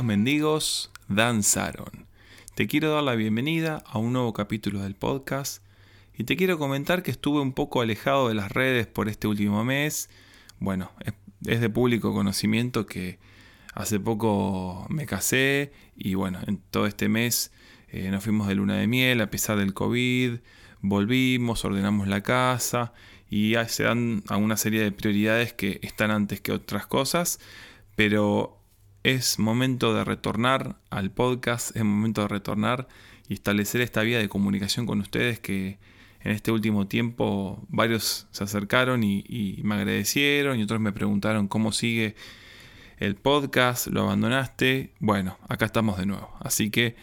los mendigos danzaron. Te quiero dar la bienvenida a un nuevo capítulo del podcast y te quiero comentar que estuve un poco alejado de las redes por este último mes. Bueno, es de público conocimiento que hace poco me casé y bueno, en todo este mes eh, nos fuimos de luna de miel a pesar del COVID, volvimos, ordenamos la casa y se dan a una serie de prioridades que están antes que otras cosas, pero es momento de retornar al podcast, es momento de retornar y establecer esta vía de comunicación con ustedes que en este último tiempo varios se acercaron y, me agradecieron y otros me preguntaron cómo sigue el podcast, lo abandonaste. Bueno, acá estamos de nuevo, así que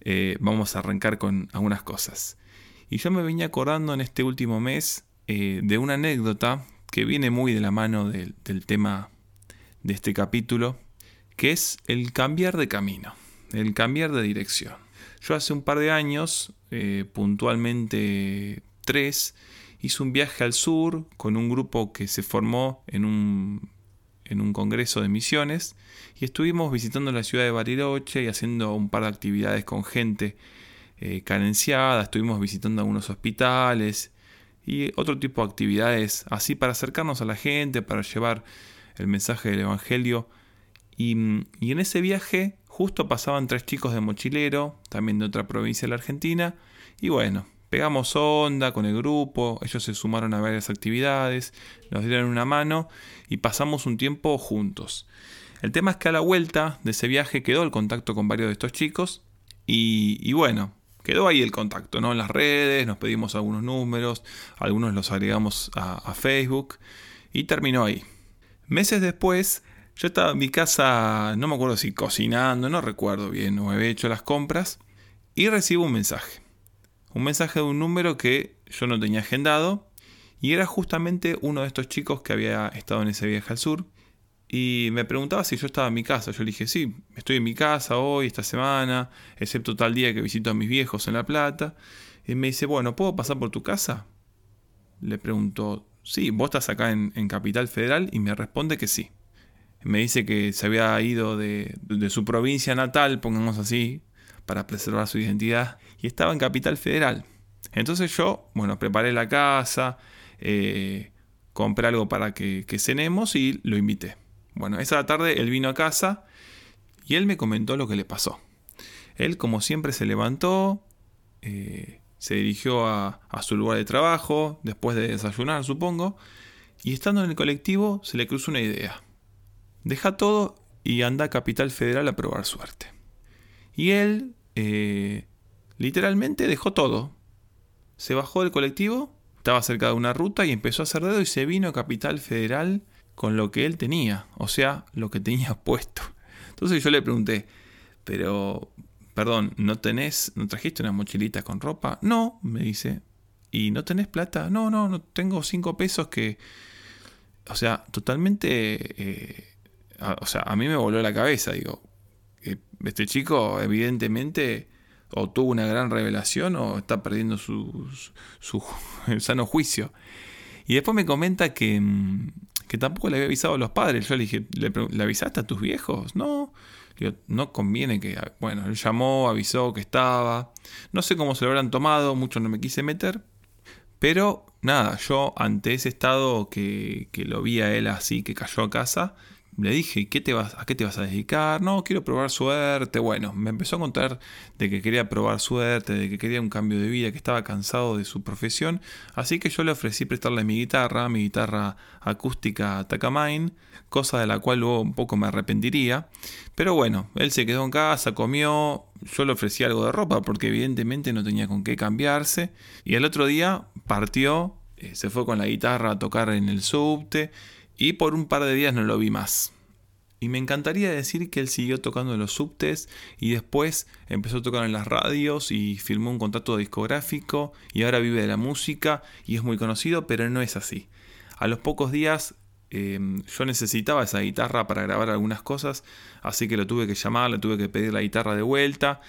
eh, vamos a arrancar con algunas cosas. Y yo me venía acordando en este último mes eh, de una anécdota que viene muy de la mano del tema de este capítulo que es el cambiar de camino, el cambiar de dirección. Yo hace un par de años, eh, puntualmente tres, hice un viaje al sur con un grupo que se formó en un, en un congreso de misiones y estuvimos visitando la ciudad de Bariloche y haciendo un par de actividades con gente eh, carenciada, estuvimos visitando algunos hospitales y otro tipo de actividades así para acercarnos a la gente, para llevar el mensaje del Evangelio y, en ese viaje justo pasaban tres chicos de mochilero, también de otra provincia de la Argentina, y bueno, pegamos onda con el grupo, ellos se sumaron a varias actividades, nos dieron una mano y pasamos un tiempo juntos. El tema es que a la vuelta de ese viaje quedó el contacto con varios de estos chicos y, bueno, quedó ahí el contacto, ¿no? En las redes, nos pedimos algunos números, algunos los agregamos a Facebook y terminó ahí. Meses después yo estaba en mi casa, no me acuerdo si cocinando, no recuerdo bien, no había hecho las compras, y recibo un mensaje. Un mensaje de un número que yo no tenía agendado, y era justamente uno de estos chicos que había estado en ese viaje al sur, y me preguntaba si yo estaba en mi casa. Yo le dije, sí, estoy en mi casa hoy, esta semana, excepto tal día que visito a mis viejos en La Plata. Y me dice, bueno, ¿puedo pasar por tu casa? Le pregunto, sí, vos estás acá en, en Capital Federal y me responde que sí me dice que se había ido de, su provincia natal, pongamos así, para preservar su identidad, y estaba en Capital Federal. Entonces yo, bueno, preparé la casa, eh, compré algo para que, cenemos y lo invité. Bueno, esa tarde él vino a casa y él me comentó lo que le pasó. Él, como siempre, se levantó, eh, se dirigió a, a, su lugar de trabajo, después de desayunar, supongo, y estando en el colectivo se le cruzó una idea. Deja todo y anda a Capital Federal a probar suerte. Y él, eh, literalmente, dejó todo. Se bajó del colectivo, estaba cerca de una ruta y empezó a hacer dedo y se vino a Capital Federal con lo que él tenía, o sea, lo que tenía puesto. Entonces yo le pregunté, pero, perdón, ¿no tenés, no trajiste una mochilita con ropa? No, me dice. ¿Y no tenés plata? No, no, no tengo cinco pesos que... O sea, totalmente eh, o sea, a mí me voló la cabeza, digo, este chico evidentemente o tuvo una gran revelación o está perdiendo su, su, sano juicio. Y después me comenta que, mm, que, tampoco le había avisado a los padres. Yo le dije, ¿le, avisaste a tus viejos? No. no conviene que... Bueno, él llamó, avisó que estaba. No sé cómo se lo habrán tomado, mucho no me quise meter. Pero nada, yo ante ese estado que, que lo vi a él así, que cayó a casa, le dije, ¿qué te vas, ¿a qué te vas a dedicar? No, quiero probar suerte. Bueno, me empezó a contar de que quería probar suerte, de que quería un cambio de vida, que estaba cansado de su profesión. Así que yo le ofrecí prestarle mi guitarra, mi guitarra acústica Takamine, cosa de la cual luego un poco me arrepentiría. Pero bueno, él se quedó en casa, comió, yo le ofrecí algo de ropa porque evidentemente no tenía con qué cambiarse. Y el otro día partió, eh, se fue con la guitarra a tocar en el subte y por un par de días no lo vi más. Y me encantaría decir que él siguió tocando en los subtes y después empezó a tocar en las radios y firmó un contrato discográfico y ahora vive de la música y es muy conocido, pero no es así. A los pocos días em, yo necesitaba esa guitarra para grabar algunas cosas, así que lo tuve que llamar, le tuve que pedir la guitarra de vuelta,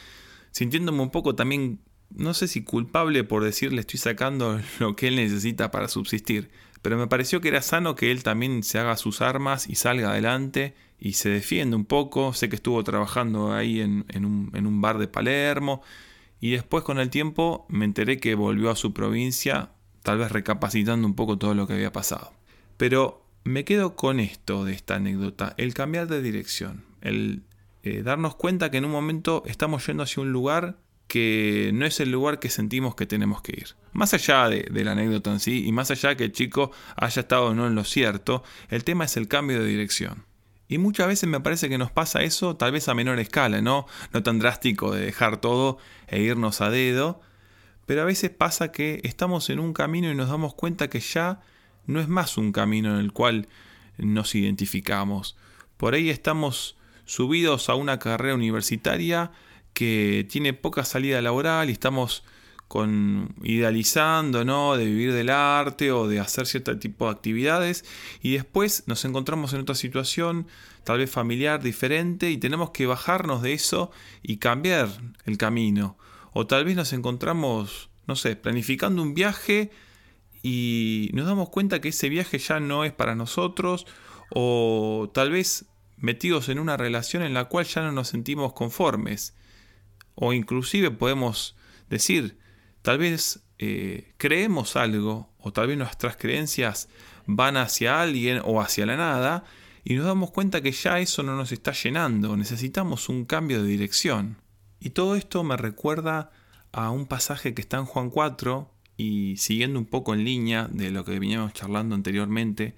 sintiéndome un poco también, no sé si culpable por decirle estoy sacando lo que él necesita para subsistir, pero me pareció que era sano que él también se haga sus armas y salga adelante y se defiende un poco. Sé que estuvo trabajando ahí en, un, en un bar de Palermo y después con el tiempo me enteré que volvió a su provincia, tal vez recapacitando un poco todo lo que había pasado. Pero me quedo con esto de esta anécdota, el cambiar de dirección, el eh, darnos cuenta que en un momento estamos yendo hacia un lugar que no es el lugar que sentimos que tenemos que ir. Más allá de, la anécdota en sí y más allá que el chico haya estado o no en lo cierto, el tema es el cambio de dirección. Y muchas veces me parece que nos pasa eso, tal vez a menor escala, ¿no? No tan drástico de dejar todo e irnos a dedo, pero a veces pasa que estamos en un camino y nos damos cuenta que ya no es más un camino en el cual nos identificamos. Por ahí estamos subidos a una carrera universitaria que tiene poca salida laboral y estamos con idealizando, ¿no? De vivir del arte o de hacer cierto tipo de actividades y después nos encontramos en otra situación, tal vez familiar diferente y tenemos que bajarnos de eso y cambiar el camino. O tal vez nos encontramos, no sé, planificando un viaje y nos damos cuenta que ese viaje ya no es para nosotros o tal vez metidos en una relación en la cual ya no nos sentimos conformes. O inclusive podemos decir, Tal vez eh, creemos algo o tal vez nuestras creencias van hacia alguien o hacia la nada y nos damos cuenta que ya eso no nos está llenando, necesitamos un cambio de dirección. Y todo esto me recuerda a un pasaje que está en Juan 4 y siguiendo un poco en línea de lo que veníamos charlando anteriormente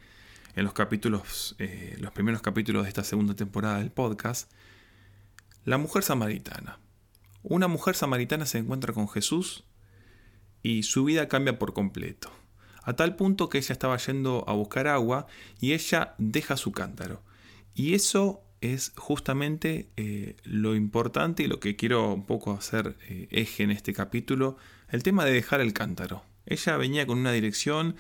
en los capítulos, eh, los primeros capítulos de esta segunda temporada del podcast, la mujer samaritana. Una mujer samaritana se encuentra con Jesús y su vida cambia por completo. A tal punto que ella estaba yendo a buscar agua y ella deja su cántaro. Y eso es justamente eh, lo importante y lo que quiero un poco hacer eh, eje en este capítulo, el tema de dejar el cántaro. Ella venía con una dirección,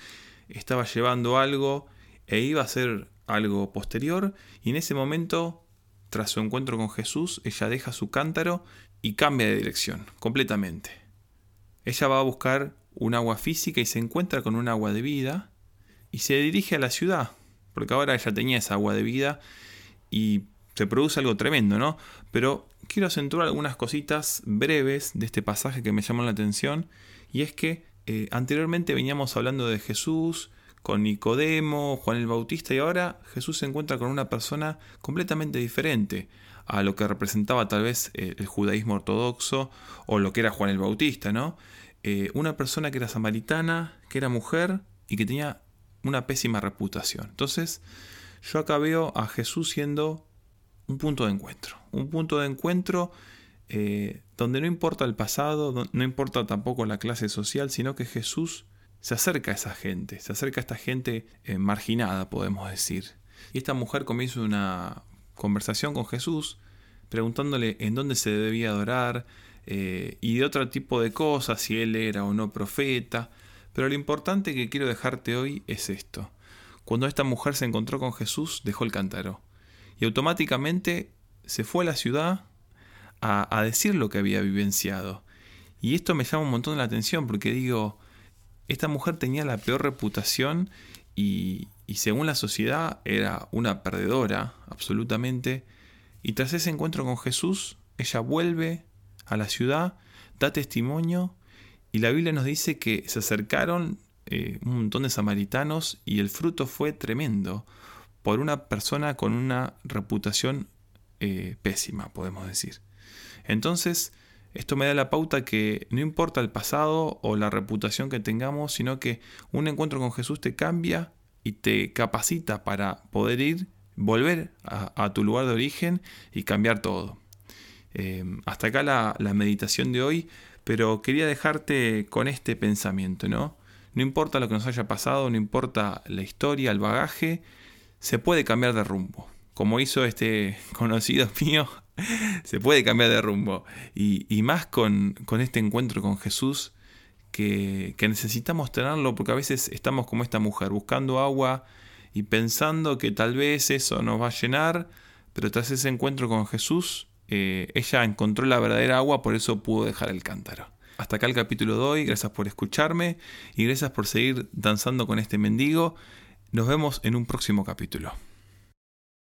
estaba llevando algo e iba a hacer algo posterior y en ese momento, tras su encuentro con Jesús, ella deja su cántaro y cambia de dirección completamente. Ella va a buscar un agua física y se encuentra con un agua de vida y se dirige a la ciudad, porque ahora ella tenía esa agua de vida y se produce algo tremendo, ¿no? Pero quiero acentuar algunas cositas breves de este pasaje que me llamó la atención y es que eh, anteriormente veníamos hablando de Jesús con Nicodemo, Juan el Bautista y ahora Jesús se encuentra con una persona completamente diferente a lo que representaba tal vez eh, el judaísmo ortodoxo o lo que era Juan el Bautista, ¿no? Eh, una persona que era samaritana, que era mujer y que tenía una pésima reputación. Entonces, yo acá veo a Jesús siendo un punto de encuentro, un punto de encuentro eh, donde no importa el pasado, no importa tampoco la clase social, sino que Jesús se acerca a esa gente, se acerca a esta gente marginada, podemos decir. Y esta mujer comienza una, conversación con Jesús, preguntándole en dónde se debía adorar eh, y de otro tipo de cosas, si él era o no profeta. Pero lo importante que quiero dejarte hoy es esto. Cuando esta mujer se encontró con Jesús, dejó el cántaro y automáticamente se fue a la ciudad a, a decir lo que había vivenciado. Y esto me llama un montón la atención porque digo, esta mujer tenía la peor reputación y, y según la sociedad era una perdedora, absolutamente. Y tras ese encuentro con Jesús, ella vuelve a la ciudad, da testimonio y la Biblia nos dice que se acercaron eh, un montón de samaritanos y el fruto fue tremendo por una persona con una reputación eh, pésima, podemos decir. Entonces, esto me da la pauta que no importa el pasado o la reputación que tengamos, sino que un encuentro con Jesús te cambia y te capacita para poder ir, volver a, tu lugar de origen y cambiar todo. Eh, hasta acá la, meditación de hoy, pero quería dejarte con este pensamiento, ¿no? No importa lo que nos haya pasado, no importa la historia, el bagaje, se puede cambiar de rumbo. Como hizo este conocido mío, se puede cambiar de rumbo. Y, y más con, con este encuentro con Jesús, que, necesitamos tenerlo porque a veces estamos como esta mujer, buscando agua y pensando que tal vez eso nos va a llenar, pero tras ese encuentro con Jesús, eh, ella encontró la verdadera agua, por eso pudo dejar el cántaro. Hasta acá el capítulo de hoy, gracias por escucharme y gracias por seguir danzando con este mendigo. Nos vemos en un próximo capítulo.